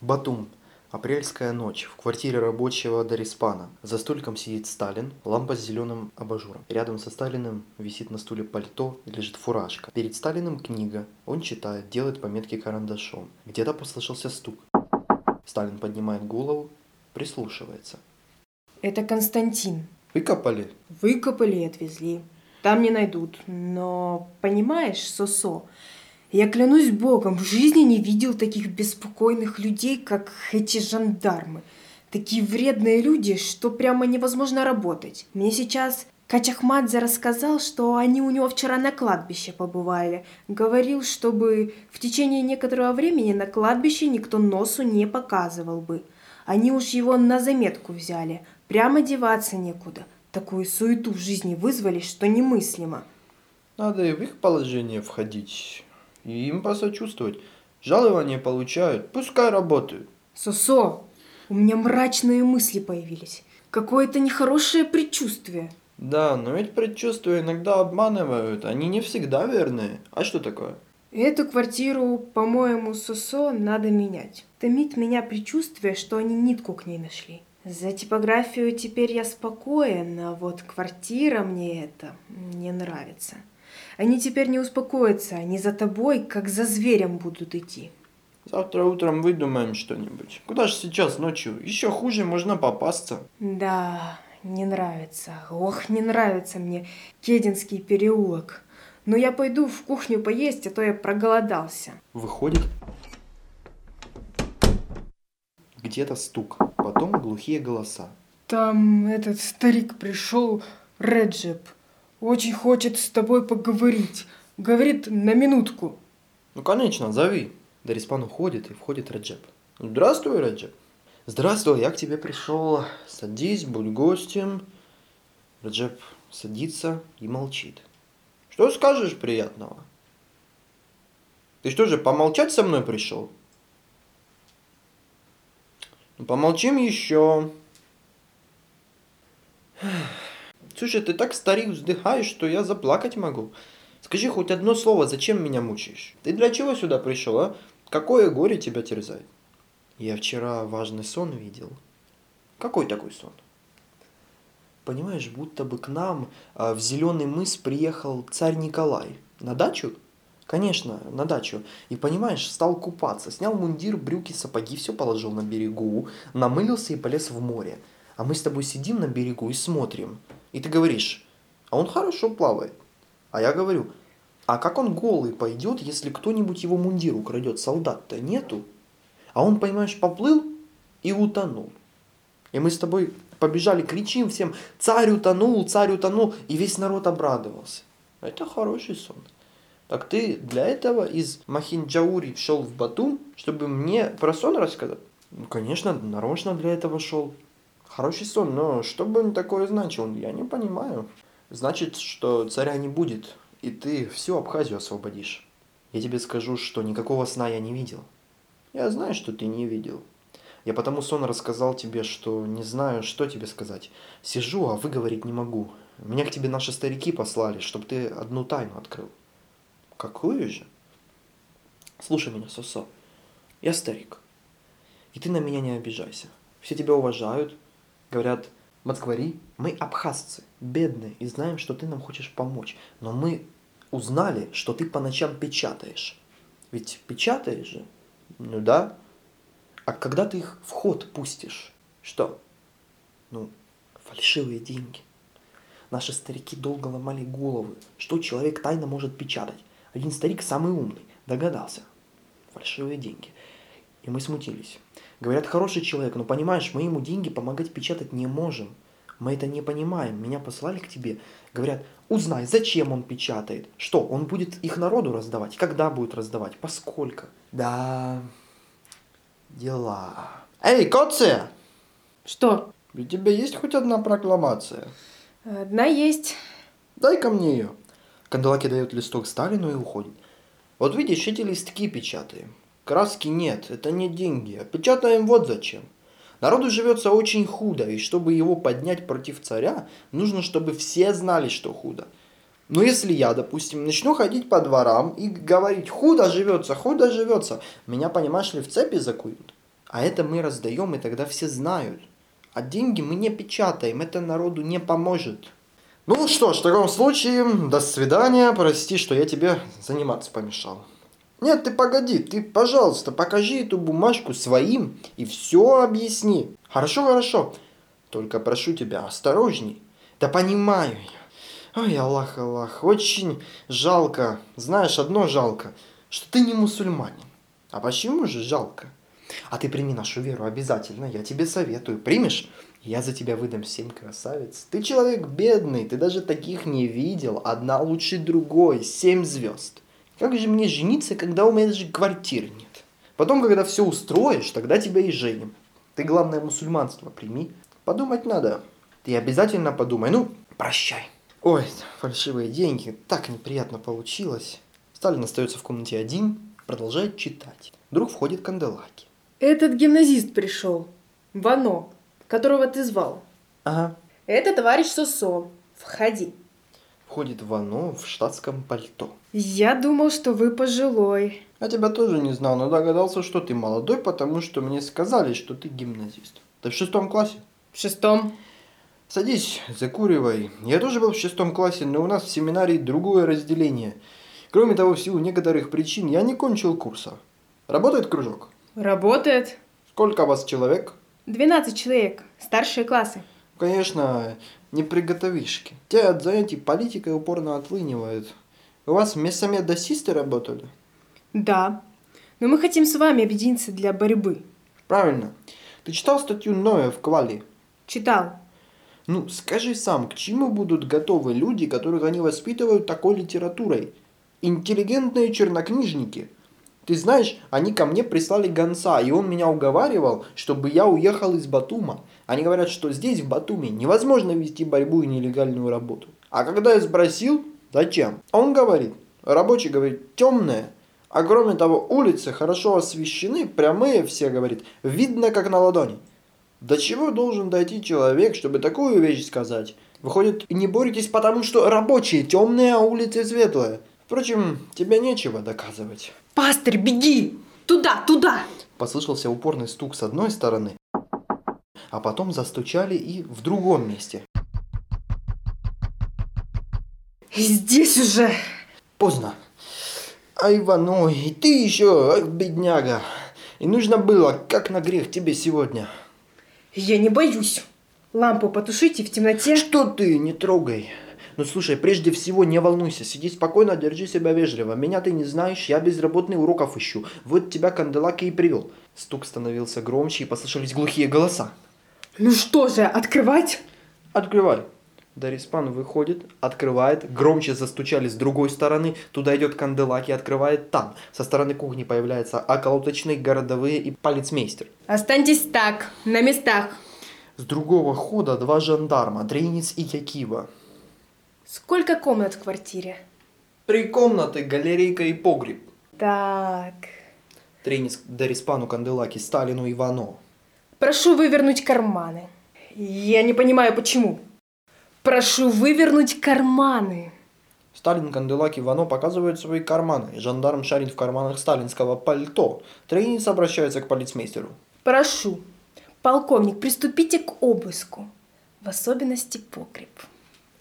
Батум. Апрельская ночь. В квартире рабочего Дариспана. За столиком сидит Сталин, лампа с зеленым абажуром. Рядом со Сталиным висит на стуле пальто и лежит фуражка. Перед Сталиным книга. Он читает, делает пометки карандашом. Где-то послышался стук. Сталин поднимает голову, прислушивается. Это Константин. Выкопали? Выкопали и отвезли. Там не найдут. Но, понимаешь, Сосо, я клянусь богом, в жизни не видел таких беспокойных людей, как эти жандармы. Такие вредные люди, что прямо невозможно работать. Мне сейчас Качахмадзе рассказал, что они у него вчера на кладбище побывали. Говорил, чтобы в течение некоторого времени на кладбище никто носу не показывал бы. Они уж его на заметку взяли. Прямо деваться некуда. Такую суету в жизни вызвали, что немыслимо. Надо и в их положение входить. И им посочувствовать. Жалования получают, пускай работают. Сосо, у меня мрачные мысли появились. Какое-то нехорошее предчувствие. Да, но ведь предчувствия иногда обманывают, они не всегда верные. А что такое? Эту квартиру, по-моему, Сосо надо менять. Томит меня предчувствие, что они нитку к ней нашли. За типографию теперь я спокоен, а вот квартира мне это не нравится. Они теперь не успокоятся, они за тобой, как за зверем будут идти. Завтра утром выдумаем что-нибудь. Куда же сейчас ночью? Еще хуже можно попасться. Да, не нравится. Ох, не нравится мне Кединский переулок. Но я пойду в кухню поесть, а то я проголодался. Выходит. Где-то стук, потом глухие голоса. Там этот старик пришел, Реджеп. Очень хочет с тобой поговорить. Говорит на минутку. Ну, конечно, зови. Дариспан уходит, и входит Реджеп. Здравствуй, Реджеп. Здравствуй, я к тебе пришел. Садись, будь гостем. Реджеп садится и молчит. Что скажешь приятного? Ты что же, помолчать со мной пришел? Ну, помолчим еще. Слушай, ты так старик вздыхаешь, что я заплакать могу. Скажи хоть одно слово, зачем меня мучаешь? Ты для чего сюда пришел, а? Какое горе тебя терзает? Я вчера важный сон видел. Какой такой сон? Понимаешь, будто бы к нам а, в Зеленый мыс приехал царь Николай. На дачу? Конечно, на дачу. И понимаешь, стал купаться, снял мундир, брюки, сапоги, все положил на берегу, намылился и полез в море. А мы с тобой сидим на берегу и смотрим. И ты говоришь, а он хорошо плавает. А я говорю, а как он голый пойдет, если кто-нибудь его мундир украдет? Солдат-то нету. А он, понимаешь, поплыл и утонул. И мы с тобой побежали, кричим всем, царь утонул, царь утонул, и весь народ обрадовался. Это хороший сон. Так ты для этого из Махинджаури шел в Батум, чтобы мне про сон рассказать? Ну, конечно, нарочно для этого шел. Хороший сон, но что бы он такое значил, я не понимаю. Значит, что царя не будет, и ты всю Абхазию освободишь. Я тебе скажу, что никакого сна я не видел. Я знаю, что ты не видел. Я потому сон рассказал тебе, что не знаю, что тебе сказать. Сижу, а выговорить не могу. Меня к тебе наши старики послали, чтобы ты одну тайну открыл. Какую же? Слушай меня, Сосо. Я старик. И ты на меня не обижайся. Все тебя уважают, Говорят, Москвари, мы абхазцы, бедные, и знаем, что ты нам хочешь помочь. Но мы узнали, что ты по ночам печатаешь. Ведь печатаешь же? Ну да. А когда ты их в ход пустишь? Что? Ну, фальшивые деньги. Наши старики долго ломали головы, что человек тайно может печатать. Один старик, самый умный, догадался. Фальшивые деньги. И мы смутились. Говорят, хороший человек, но понимаешь, мы ему деньги помогать печатать не можем. Мы это не понимаем. Меня послали к тебе. Говорят, узнай, зачем он печатает. Что, он будет их народу раздавать? Когда будет раздавать? Поскольку? Да, дела. Эй, Коция! Что? У тебя есть хоть одна прокламация? Одна есть. Дай-ка мне ее. Канделаки дает листок Сталину и уходит. Вот видишь, эти листки печатаем. Краски нет, это не деньги, а печатаем вот зачем. Народу живется очень худо, и чтобы его поднять против царя, нужно, чтобы все знали, что худо. Но если я, допустим, начну ходить по дворам и говорить, худо живется, худо живется, меня, понимаешь ли, в цепи закуют. А это мы раздаем, и тогда все знают. А деньги мы не печатаем, это народу не поможет. Ну что ж, в таком случае, до свидания, прости, что я тебе заниматься помешал. Нет, ты погоди, ты, пожалуйста, покажи эту бумажку своим и все объясни. Хорошо, хорошо. Только прошу тебя, осторожней. Да понимаю я. Ой, Аллах, Аллах, очень жалко. Знаешь, одно жалко, что ты не мусульманин. А почему же жалко? А ты прими нашу веру обязательно, я тебе советую. Примешь? Я за тебя выдам семь красавиц. Ты человек бедный, ты даже таких не видел. Одна лучше другой, семь звезд. Как же мне жениться, когда у меня даже квартиры нет? Потом, когда все устроишь, тогда тебя и женим. Ты, главное, мусульманство прими. Подумать надо. Ты обязательно подумай. Ну, прощай. Ой, фальшивые деньги. Так неприятно получилось. Сталин остается в комнате один, продолжает читать. Вдруг входит Канделаки. Этот гимназист пришел. Вано, которого ты звал. Ага. Это товарищ Сосо. Входи. Входит Вано в штатском пальто. Я думал, что вы пожилой. Я тебя тоже не знал, но догадался, что ты молодой, потому что мне сказали, что ты гимназист. Ты в шестом классе? В шестом. Садись, закуривай. Я тоже был в шестом классе, но у нас в семинарии другое разделение. Кроме того, в силу некоторых причин я не кончил курса. Работает кружок? Работает. Сколько вас человек? 12 человек. Старшие классы. Конечно, не приготовишки. Те от занятий политикой упорно отлынивают. У вас мессомедосисты работали? Да. Но мы хотим с вами объединиться для борьбы. Правильно. Ты читал статью Ноя в Квали? Читал. Ну, скажи сам, к чему будут готовы люди, которых они воспитывают такой литературой? Интеллигентные чернокнижники. Ты знаешь, они ко мне прислали гонца, и он меня уговаривал, чтобы я уехал из Батума. Они говорят, что здесь, в Батуме, невозможно вести борьбу и нелегальную работу. А когда я спросил, зачем, он говорит, рабочий говорит, темная. А кроме того, улицы хорошо освещены, прямые все, говорит, видно как на ладони. До чего должен дойти человек, чтобы такую вещь сказать? Выходит, не боретесь потому, что рабочие темные, а улицы светлые. Впрочем, тебе нечего доказывать. Пастырь, беги! Туда, туда! Послышался упорный стук с одной стороны, а потом застучали и в другом месте. Здесь уже! Поздно. Ай, Иваной, и ты еще, ах, бедняга. И нужно было, как на грех тебе сегодня. Я не боюсь. Лампу потушите в темноте. Что ты, не трогай. Ну слушай, прежде всего не волнуйся, сиди спокойно, держи себя вежливо. Меня ты не знаешь, я безработный уроков ищу. Вот тебя Канделаки и привел. Стук становился громче и послышались глухие голоса. Ну что же, открывать? Открывай. Дариспан выходит, открывает, громче застучали с другой стороны, туда идет Канделаки, открывает там. Со стороны кухни появляются околоточные, городовые и полицмейстер. Останьтесь так, на местах. С другого хода два жандарма, Дрейниц и Якива. Сколько комнат в квартире? Три комнаты, галерейка и погреб. Так. Дрейниц Дариспану, Канделаки, Сталину, Ивано. Прошу вывернуть карманы. Я не понимаю, почему. Прошу вывернуть карманы. Сталин, Канделаки, Ивано показывают свои карманы. Жандарм шарит в карманах сталинского пальто. Трейниц обращается к полицмейстеру. Прошу, полковник, приступите к обыску. В особенности погреб.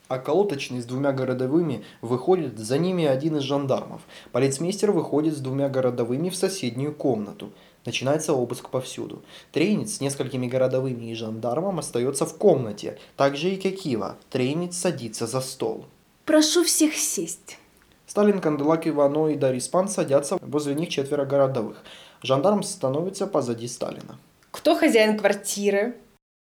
А колоточный с двумя городовыми выходит, за ними один из жандармов. Полицмейстер выходит с двумя городовыми в соседнюю комнату. Начинается обыск повсюду. Трейниц с несколькими городовыми и жандармом остается в комнате. Также и Кекива. Трейниц садится за стол. Прошу всех сесть. Сталин, Канделак, Ивано и Дариспан садятся возле них четверо городовых. Жандарм становится позади Сталина. Кто хозяин квартиры?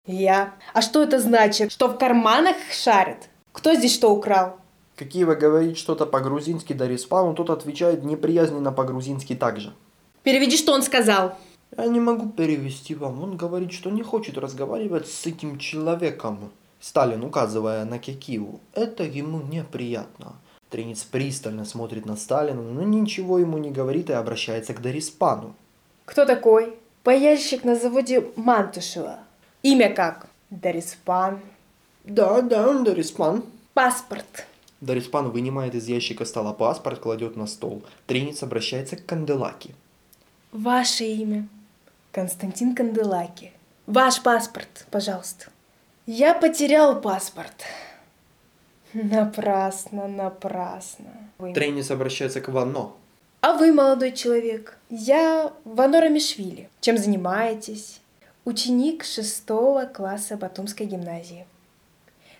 Я. А что это значит? Что в карманах шарят? Кто здесь что украл? Кекива говорит что-то по-грузински Дариспану, тот отвечает неприязненно по-грузински также. Переведи, что он сказал. Я не могу перевести вам. Он говорит, что не хочет разговаривать с этим человеком. Сталин, указывая на Кекиву, это ему неприятно. Тренец пристально смотрит на Сталина, но ничего ему не говорит и обращается к Дариспану. Кто такой? Пояльщик на заводе Мантушева. Имя как? Дариспан. Да, да, он Дариспан. Паспорт. Дариспан вынимает из ящика стола паспорт, кладет на стол. Тренец обращается к Канделаки. Ваше имя. Константин Канделаки. Ваш паспорт, пожалуйста. Я потерял паспорт. Напрасно, напрасно. Вы- Трейнис обращается к Вано. А вы, молодой человек? Я Вано Рамишвили. Чем занимаетесь? Ученик шестого класса Батумской гимназии.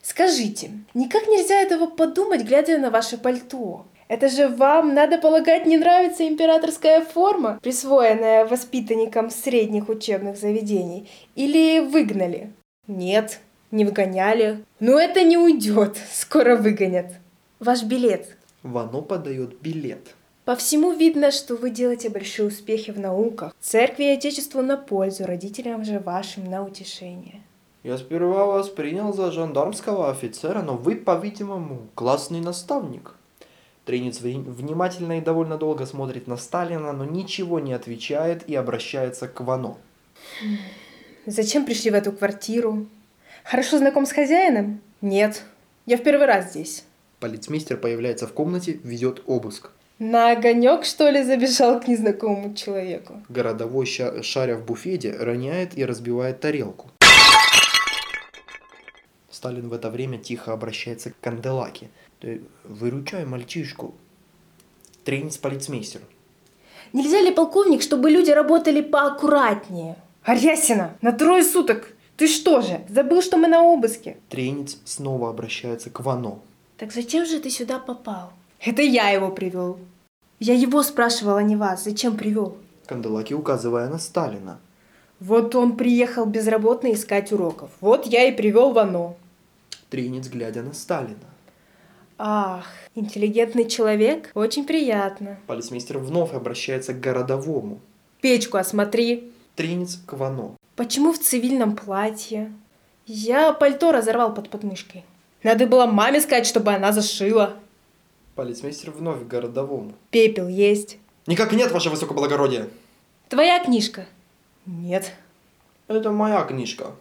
Скажите, никак нельзя этого подумать, глядя на ваше пальто? Это же вам, надо полагать, не нравится императорская форма, присвоенная воспитанникам средних учебных заведений? Или выгнали? Нет, не выгоняли. Но это не уйдет, скоро выгонят. Ваш билет. Вано подает билет. По всему видно, что вы делаете большие успехи в науках. Церкви и Отечеству на пользу, родителям же вашим на утешение. Я сперва вас принял за жандармского офицера, но вы, по-видимому, классный наставник. Тренец внимательно и довольно долго смотрит на Сталина, но ничего не отвечает и обращается к Вано. Зачем пришли в эту квартиру? Хорошо знаком с хозяином? Нет, я в первый раз здесь. Полицмейстер появляется в комнате, ведет обыск. На огонек, что ли, забежал к незнакомому человеку? Городовой, шаря в буфете, роняет и разбивает тарелку. Сталин в это время тихо обращается к Канделаке. «Ты выручай мальчишку. Тренец полицмейстеру. Нельзя ли, полковник, чтобы люди работали поаккуратнее? Арясина, на трое суток. Ты что же, забыл, что мы на обыске? Тренец снова обращается к Вано. Так зачем же ты сюда попал? Это я его привел. Я его спрашивала, не вас. Зачем привел? Канделаки указывая на Сталина. Вот он приехал безработный искать уроков. Вот я и привел Вано. Тренец, глядя на Сталина. Ах, интеллигентный человек? Очень приятно. Полицмейстер вновь обращается к городовому. Печку осмотри. Тренец к Вано. Почему в цивильном платье? Я пальто разорвал под подмышкой. Надо было маме сказать, чтобы она зашила. Полицмейстер вновь к городовому. Пепел есть. Никак нет, ваше высокоблагородие. Твоя книжка? Нет. Это моя книжка.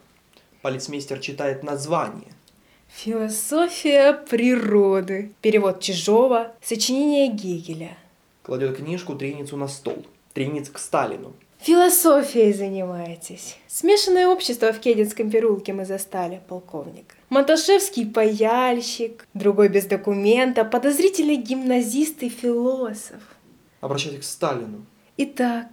Полицмейстер читает название. Философия природы. Перевод Чижова. Сочинение Гегеля. Кладет книжку Треницу на стол. Тренец к Сталину. Философией занимаетесь. Смешанное общество в Кединском переулке мы застали, полковник. Маташевский паяльщик, другой без документа, подозрительный гимназист и философ. Обращаясь к Сталину. Итак,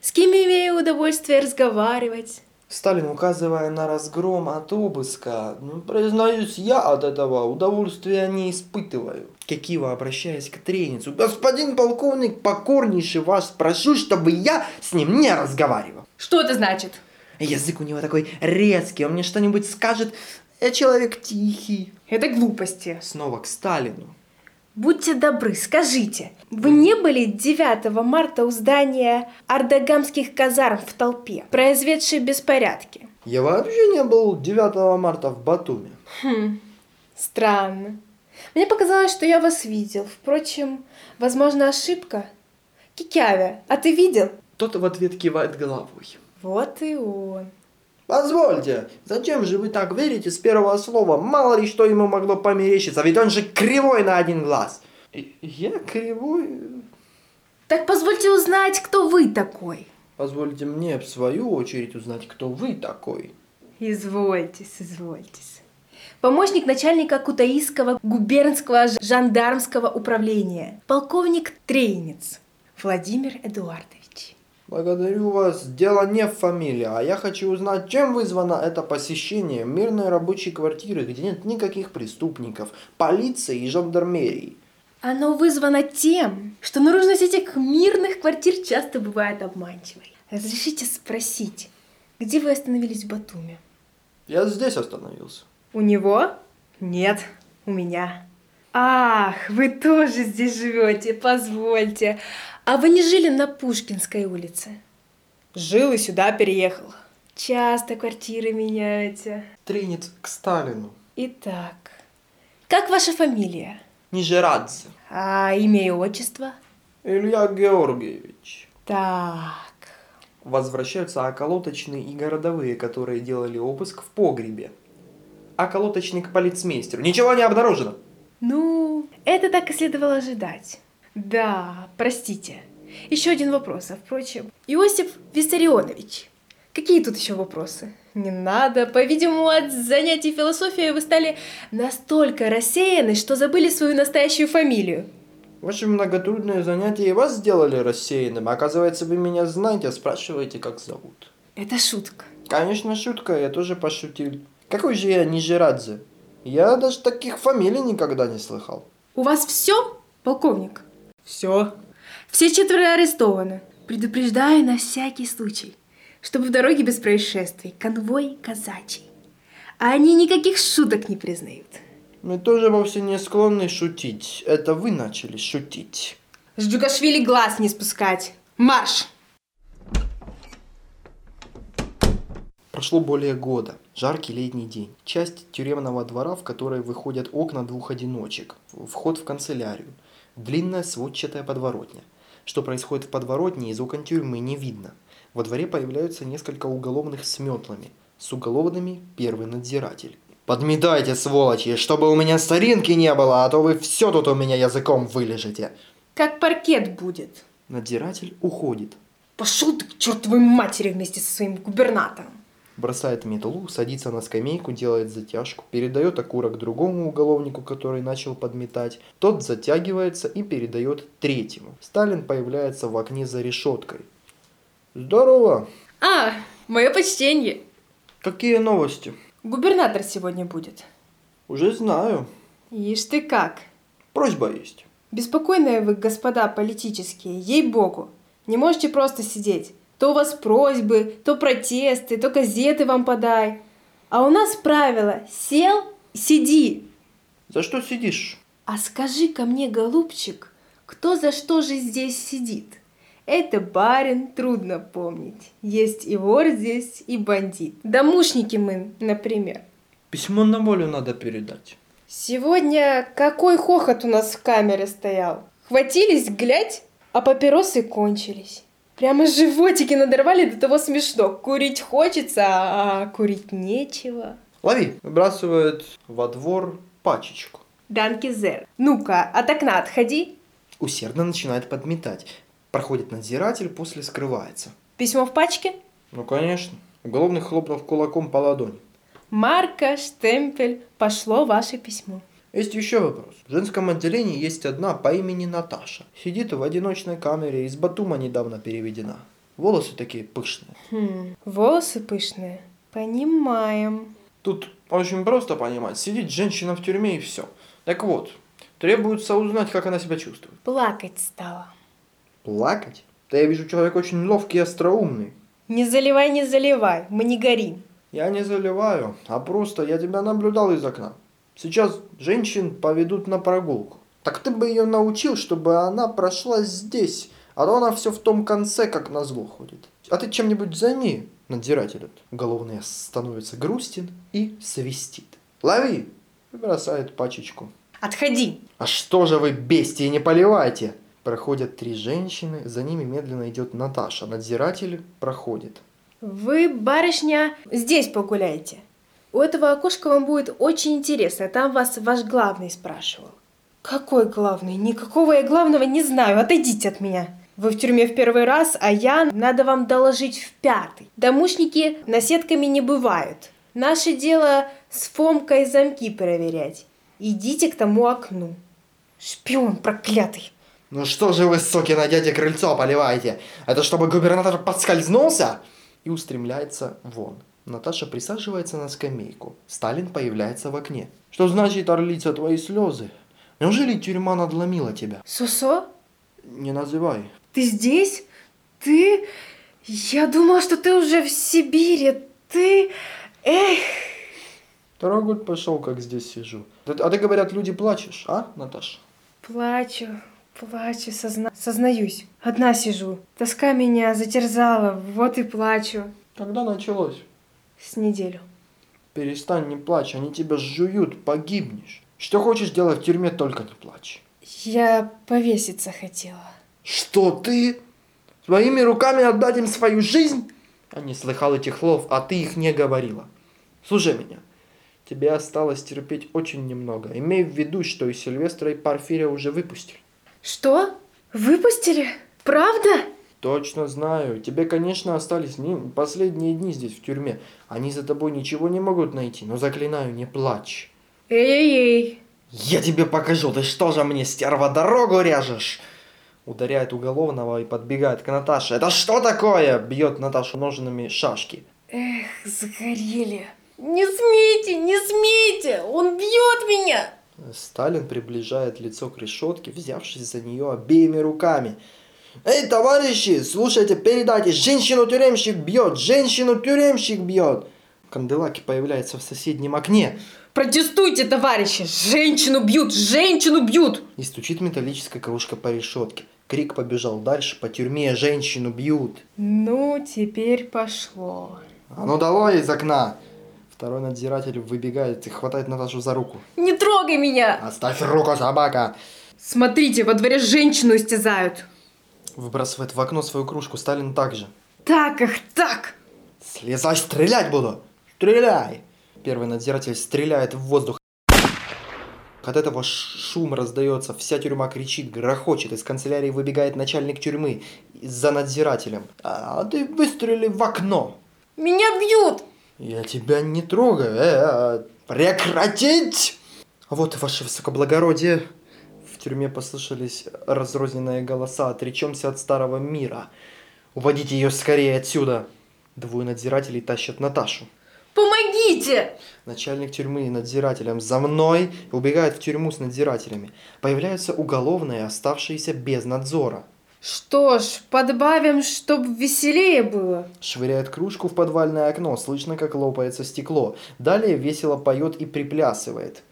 с кем имею удовольствие разговаривать? Сталин, указывая на разгром от обыска, ну, признаюсь, я от этого удовольствия не испытываю. Кикива, обращаясь к Треницу, господин полковник, покорнейше вас прошу, чтобы я с ним не разговаривал. Что это значит? Язык у него такой резкий, он мне что-нибудь скажет, я человек тихий. Это глупости. Снова к Сталину. Будьте добры, скажите, вы не были 9 марта у здания ардагамских казарм в толпе, произведшей беспорядки? Я вообще не был 9 марта в Батуми. Хм, странно. Мне показалось, что я вас видел. Впрочем, возможно, ошибка. Кикявя, а ты видел? Тот в ответ кивает головой. Вот и он. Позвольте, зачем же вы так верите с первого слова? Мало ли что ему могло померещиться, ведь он же кривой на один глаз. Я кривой? Так позвольте узнать, кто вы такой. Позвольте мне в свою очередь узнать, кто вы такой. Извольтесь, извольтесь. Помощник начальника Кутаисского губернского жандармского управления. Полковник Трейнец. Владимир Эдуардович. Благодарю вас. Дело не в фамилии, а я хочу узнать, чем вызвано это посещение мирной рабочей квартиры, где нет никаких преступников, полиции и жандармерии. Оно вызвано тем, что наружность этих мирных квартир часто бывает обманчивой. Разрешите спросить, где вы остановились в Батуми? Я здесь остановился. У него? Нет, у меня. Ах, вы тоже здесь живете, позвольте. А вы не жили на Пушкинской улице? Жил и сюда переехал. Часто квартиры меняете. Тренец к Сталину. Итак, как ваша фамилия? Нижерадзе. А имя и отчество? Илья Георгиевич. Так, Возвращаются околоточные и городовые, которые делали обыск в погребе. Околоточный к полицмейстеру. Ничего не обнаружено. ну, это так и следовало ожидать. Да, простите. Еще один вопрос, а впрочем. Иосиф Виссарионович, Какие тут еще вопросы? Не надо. По-видимому, от занятий философией вы стали настолько рассеяны, что забыли свою настоящую фамилию. Ваши многотрудные занятия и вас сделали рассеянным. Оказывается, вы меня знаете, а спрашиваете, как зовут. Это шутка. Конечно, шутка, я тоже пошутил. Какой же я Нижерадзе? Я даже таких фамилий никогда не слыхал. У вас все, полковник? Все. Все четверо арестованы. Предупреждаю на всякий случай, чтобы в дороге без происшествий. Конвой казачий. А они никаких шуток не признают. Мы тоже вовсе не склонны шутить. Это вы начали шутить. С Джугашвили глаз не спускать. Марш! Прошло более года. Жаркий летний день. Часть тюремного двора, в которой выходят окна двух одиночек. Вход в канцелярию. Длинная сводчатая подворотня. Что происходит в подворотне, из окон тюрьмы не видно. Во дворе появляются несколько уголовных с метлами. С уголовными первый надзиратель. «Подметайте, сволочи, чтобы у меня старинки не было, а то вы все тут у меня языком вылежите!» Как паркет будет. Надзиратель уходит. Пошел ты к чертовой матери вместе со своим губернатором. Бросает метлу, садится на скамейку, делает затяжку, передает окурок другому уголовнику, который начал подметать. Тот затягивается и передает третьему. Сталин появляется в окне за решеткой. Здорово! А, мое почтение. Какие новости? Губернатор сегодня будет. Уже знаю. Ишь ты как. Просьба есть. Беспокойные вы, господа политические, ей-богу. Не можете просто сидеть. То у вас просьбы, то протесты, то газеты вам подай. А у нас правило «сел, сиди». За что сидишь? А скажи-ка мне, голубчик, кто за что же здесь сидит? Это барин, трудно помнить. Есть и вор здесь, и бандит. Домушники мы, например. Письмо на волю надо передать. Сегодня какой хохот у нас в камере стоял. Хватились, глядь, а папиросы кончились. Прямо животики надорвали до того смешно. Курить хочется, а курить нечего. Лови. Выбрасывает во двор пачечку. Данки зер. Ну-ка, от окна отходи. Усердно начинает подметать. Проходит надзиратель, после скрывается. Письмо в пачке? Ну, конечно. Уголовный хлопнув кулаком по ладони. Марка, штемпель, пошло ваше письмо. Есть еще вопрос. В женском отделении есть одна по имени Наташа. Сидит в одиночной камере, из Батума недавно переведена. Волосы такие пышные. Хм, волосы пышные. Понимаем. Тут очень просто понимать. Сидит женщина в тюрьме и все. Так вот, требуется узнать, как она себя чувствует. Плакать стала. Плакать? Да я вижу, человек очень ловкий и остроумный. Не заливай, не заливай, мы не горим. Я не заливаю, а просто я тебя наблюдал из окна. Сейчас женщин поведут на прогулку. Так ты бы ее научил, чтобы она прошла здесь, а то она все в том конце, как на зло ходит. А ты чем-нибудь займи, надзиратель. Уголовный становится грустен и свистит. Лови! И бросает пачечку. Отходи. А что же вы, бестии, не поливайте? Проходят три женщины, за ними медленно идет Наташа. Надзиратель проходит. Вы, барышня, здесь погуляйте. У этого окошка вам будет очень интересно. Там вас ваш главный спрашивал. Какой главный? Никакого я главного не знаю. Отойдите от меня. Вы в тюрьме в первый раз, а я надо вам доложить в пятый. Домушники наседками не бывают. Наше дело с Фомкой замки проверять. Идите к тому окну. Шпион проклятый. Ну что же вы, сукина дядя, крыльцо поливаете? Это чтобы губернатор подскользнулся? И устремляется вон. Наташа присаживается на скамейку. Сталин появляется в окне. Что значит, орлица, твои слезы? Неужели тюрьма надломила тебя? Сосо? Не называй. Ты здесь? Ты? Я думала, что ты уже в Сибири. Ты... Эх! Второй год пошел, как здесь сижу. А ты, говорят, люди плачешь, а, Наташа? Плачу, плачу, созна... сознаюсь. Одна сижу. Тоска меня затерзала, вот и плачу. Когда началось? С неделю. Перестань, не плачь, они тебя жуют, погибнешь. Что хочешь делать в тюрьме, только не плачь. Я повеситься хотела. Что ты? Своими руками отдать им свою жизнь? Я не слыхал этих слов, а ты их не говорила. Слушай меня. Тебе осталось терпеть очень немного. Имей в виду, что и Сильвестра, и Порфирия уже выпустили. Что? Выпустили? Правда? Точно знаю. Тебе, конечно, остались последние дни здесь, в тюрьме. Они за тобой ничего не могут найти, но заклинаю, не плачь. Эй-эй-эй. Я тебе покажу, ты что же мне, стерва, дорогу режешь? Ударяет уголовного и подбегает к Наташе. Это что такое? Бьет Наташу ножными шашки. Эх, загорели. Не смейте, не смейте, он бьет меня. Сталин приближает лицо к решетке, взявшись за нее обеими руками. Эй, товарищи, слушайте, передайте, женщину-тюремщик бьет, женщину-тюремщик бьет. Канделаки появляется в соседнем окне Протестуйте, товарищи! Женщину бьют! Женщину бьют! и стучит металлическая кружка по решетке. Крик побежал дальше, по тюрьме женщину бьют. Ну, теперь пошло. А ну давай из окна. Второй надзиратель выбегает и хватает Наташу за руку. Не трогай меня! Оставь руку, собака! Смотрите, во дворе женщину истязают. Выбрасывает в окно свою кружку, Сталин также. Так их так! Слезай, стрелять буду! Стреляй! Первый надзиратель стреляет в воздух. От этого шум раздается, вся тюрьма кричит, грохочет. Из канцелярии выбегает начальник тюрьмы за надзирателем. А ты выстрели в окно. Меня бьют! Я тебя не трогаю. Э, а, прекратить! А Вот, ваше высокоблагородие. В тюрьме послышались разрозненные голоса. Отречемся от старого мира. Уводите ее скорее отсюда. Двое надзирателей тащат Наташу. Помогите! Начальник тюрьмы и надзирателям за мной убегает в тюрьму с надзирателями. Появляются уголовные, оставшиеся без надзора. Что ж, подбавим, чтоб веселее было. Швыряет кружку в подвальное окно, слышно, как лопается стекло. Далее весело поет и приплясывает.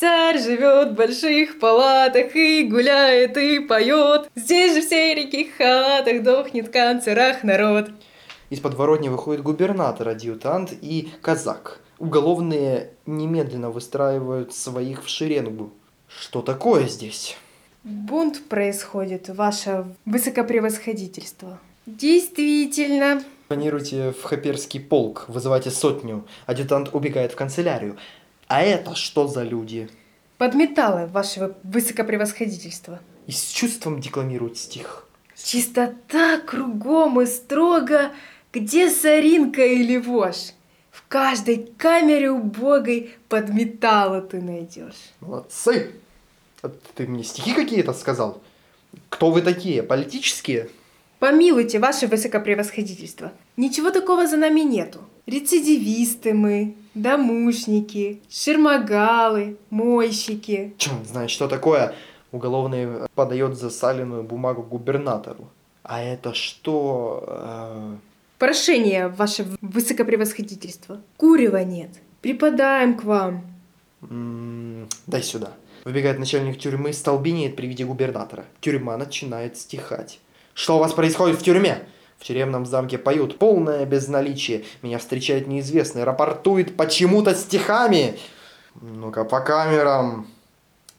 Царь живет в больших палатах и гуляет и поет. Здесь же все реки халатах дохнет в канцерах народ. Из подворотни выходит губернатор, адъютант и казак. Уголовные немедленно выстраивают своих в шеренгу. Что такое здесь? Бунт происходит, ваше высокопревосходительство. Действительно. Планируйте в Хаперский полк, вызывайте сотню. Адъютант убегает в канцелярию. А это что за люди? Подметалы, ваше высокопревосходительство. И с чувством декламирует стих. Чистота кругом и строго, где соринка или вошь. В каждой камере убогой подметала ты найдешь. Молодцы! А Ты мне стихи какие-то сказал? Кто вы такие? Политические? Помилуйте, ваше высокопревосходительство. Ничего такого за нами нету. Рецидивисты мы, домушники, шермогалы, мойщики. Чем знает, что такое? Уголовный подает засаленную бумагу губернатору. А это что? э, Прошение, ваше высокопревосходительство. Курева нет. Припадаем к вам. м, дай сюда. Выбегает начальник тюрьмы, столбенеет при виде губернатора. Тюрьма начинает стихать. Что у вас происходит в тюрьме? В тюремном замке поют полное безналичие. Меня встречает неизвестный, рапортует почему-то стихами. Ну-ка, по камерам.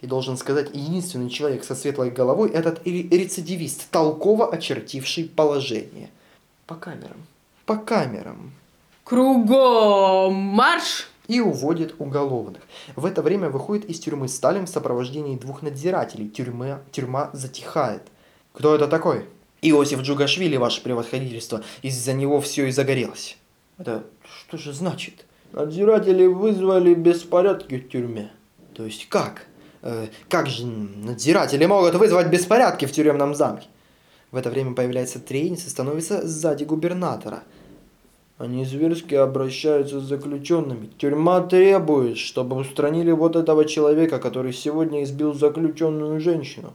И должен сказать, единственный человек со светлой головой этот ре- рецидивист, толково очертивший положение. По камерам. По камерам. Кругом марш! И уводит уголовных. В это время выходит из тюрьмы Сталин в сопровождении двух надзирателей. Тюрьма, тюрьма затихает. Кто это такой? Иосиф Джугашвили, ваше превосходительство. Из-за него все и загорелось. Это что же значит? Надзиратели вызвали беспорядки в тюрьме. То есть как? Э, как же надзиратели могут вызвать беспорядки в тюремном замке? В это время появляется трейниц и становится сзади губернатора. Они зверски обращаются с заключенными. Тюрьма требует, чтобы устранили вот этого человека, который сегодня избил заключенную женщину.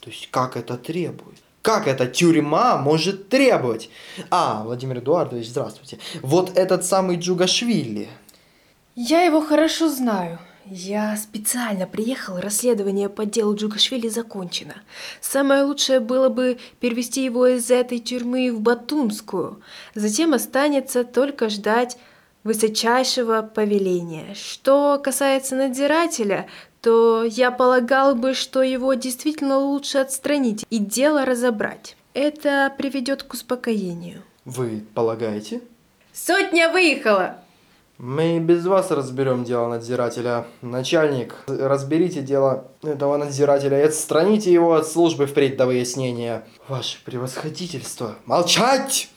То есть как это требует? Как эта тюрьма может требовать? А, Владимир Эдуардович, здравствуйте. Вот этот самый Джугашвили. Я его хорошо знаю. Я специально приехал, расследование по делу Джугашвили закончено. Самое лучшее было бы перевести его из этой тюрьмы в Батумскую. Затем останется только ждать высочайшего повеления. Что касается надзирателя, то я полагал бы, что его действительно лучше отстранить и дело разобрать. Это приведет к успокоению. Вы полагаете? Сотня выехала! Мы и без вас разберем дело надзирателя. Начальник, разберите дело этого надзирателя и отстраните его от службы впредь до выяснения. Ваше превосходительство. Молчать!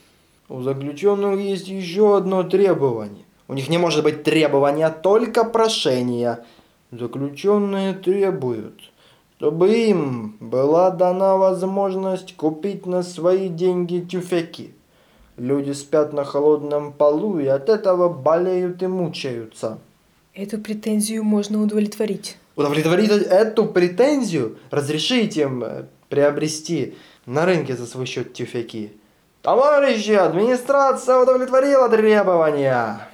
У заключенных есть еще одно требование. У них не может быть требования, только прошения. Заключенные требуют, чтобы им была дана возможность купить на свои деньги тюфяки. Люди спят на холодном полу и от этого болеют и мучаются. Эту претензию можно удовлетворить. Удовлетворить эту претензию, разрешите им э, приобрести на рынке за свой счет тюфяки. Товарищи, администрация удовлетворила требования.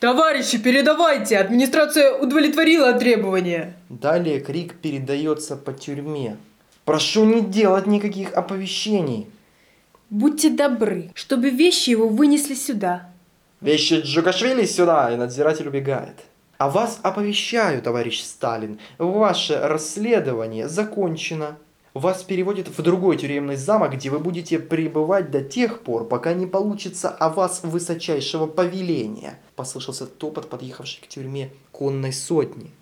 Товарищи, передавайте! Администрация удовлетворила требования. Далее крик передается по тюрьме. Прошу не делать никаких оповещений. Будьте добры, чтобы вещи его вынесли сюда. Вещи Джугашвили сюда, и надзиратель убегает. А вас оповещаю, товарищ Сталин, ваше расследование закончено. Вас переводят в другой тюремный замок, где вы будете пребывать до тех пор, пока не получится о вас высочайшего повеления. Послышался топот подъехавшей к тюрьме конной сотни.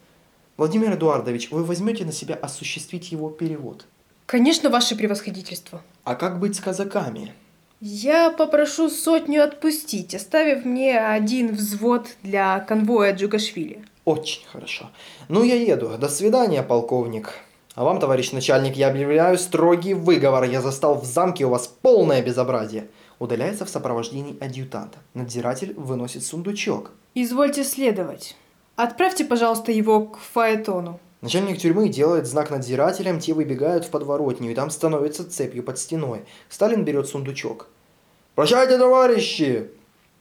Владимир Эдуардович, вы возьмете на себя осуществить его перевод. Конечно, ваше превосходительство. А как быть с казаками? Я попрошу сотню отпустить, оставив мне один взвод для конвоя Джугашвили. Очень хорошо. Ну, я еду. До свидания, полковник. А вам, товарищ начальник, я объявляю строгий выговор. Я застал в замке у вас полное безобразие. Удаляется в сопровождении адъютанта. Надзиратель выносит сундучок. Извольте следовать. Отправьте, пожалуйста, его к Фаэтону. Начальник тюрьмы делает знак надзирателям, те выбегают в подворотню, и там становится цепью под стеной. Сталин берет сундучок. «Прощайте, товарищи!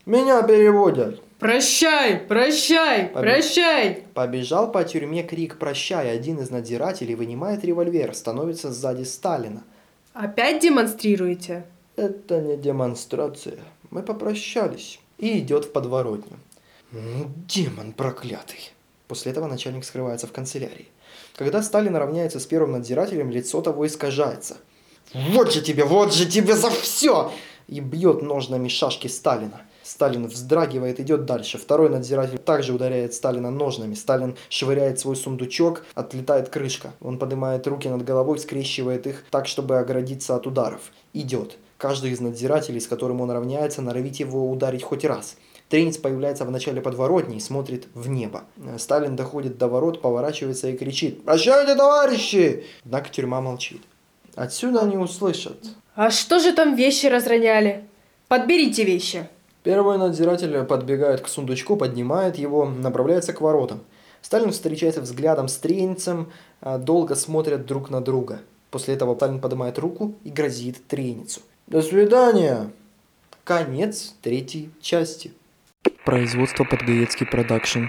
Меня переводят!» Прощай, прощай, Побег- прощай! Побежал по тюрьме крик «Прощай!» Один из надзирателей вынимает револьвер, становится сзади Сталина. Опять демонстрируете? Это не демонстрация. Мы попрощались. И идет в подворотню. Ну, демон проклятый. После этого начальник скрывается в канцелярии. Когда Сталин равняется с первым надзирателем, лицо того искажается. Вот же тебе, вот же тебе за все! И бьет ножнами шашки Сталина. Сталин вздрагивает, идет дальше. Второй надзиратель также ударяет Сталина ножнами. Сталин швыряет свой сундучок, отлетает крышка. Он поднимает руки над головой, скрещивает их так, чтобы оградиться от ударов. Идет. Каждый из надзирателей, с которым он равняется, норовит его ударить хоть раз. Тренец появляется в начале подворотни и смотрит в небо. Сталин доходит до ворот, поворачивается и кричит «Прощайте, товарищи!» Однако тюрьма молчит. Отсюда они услышат. А что же там вещи разроняли? Подберите вещи. Первый надзиратель подбегает к сундучку, поднимает его, направляется к воротам. Сталин встречается взглядом с Тренецем, а, долго смотрят друг на друга. После этого Сталин поднимает руку и грозит Тренецу. До свидания! Конец третьей части. Производство Подгаецкий продакшн.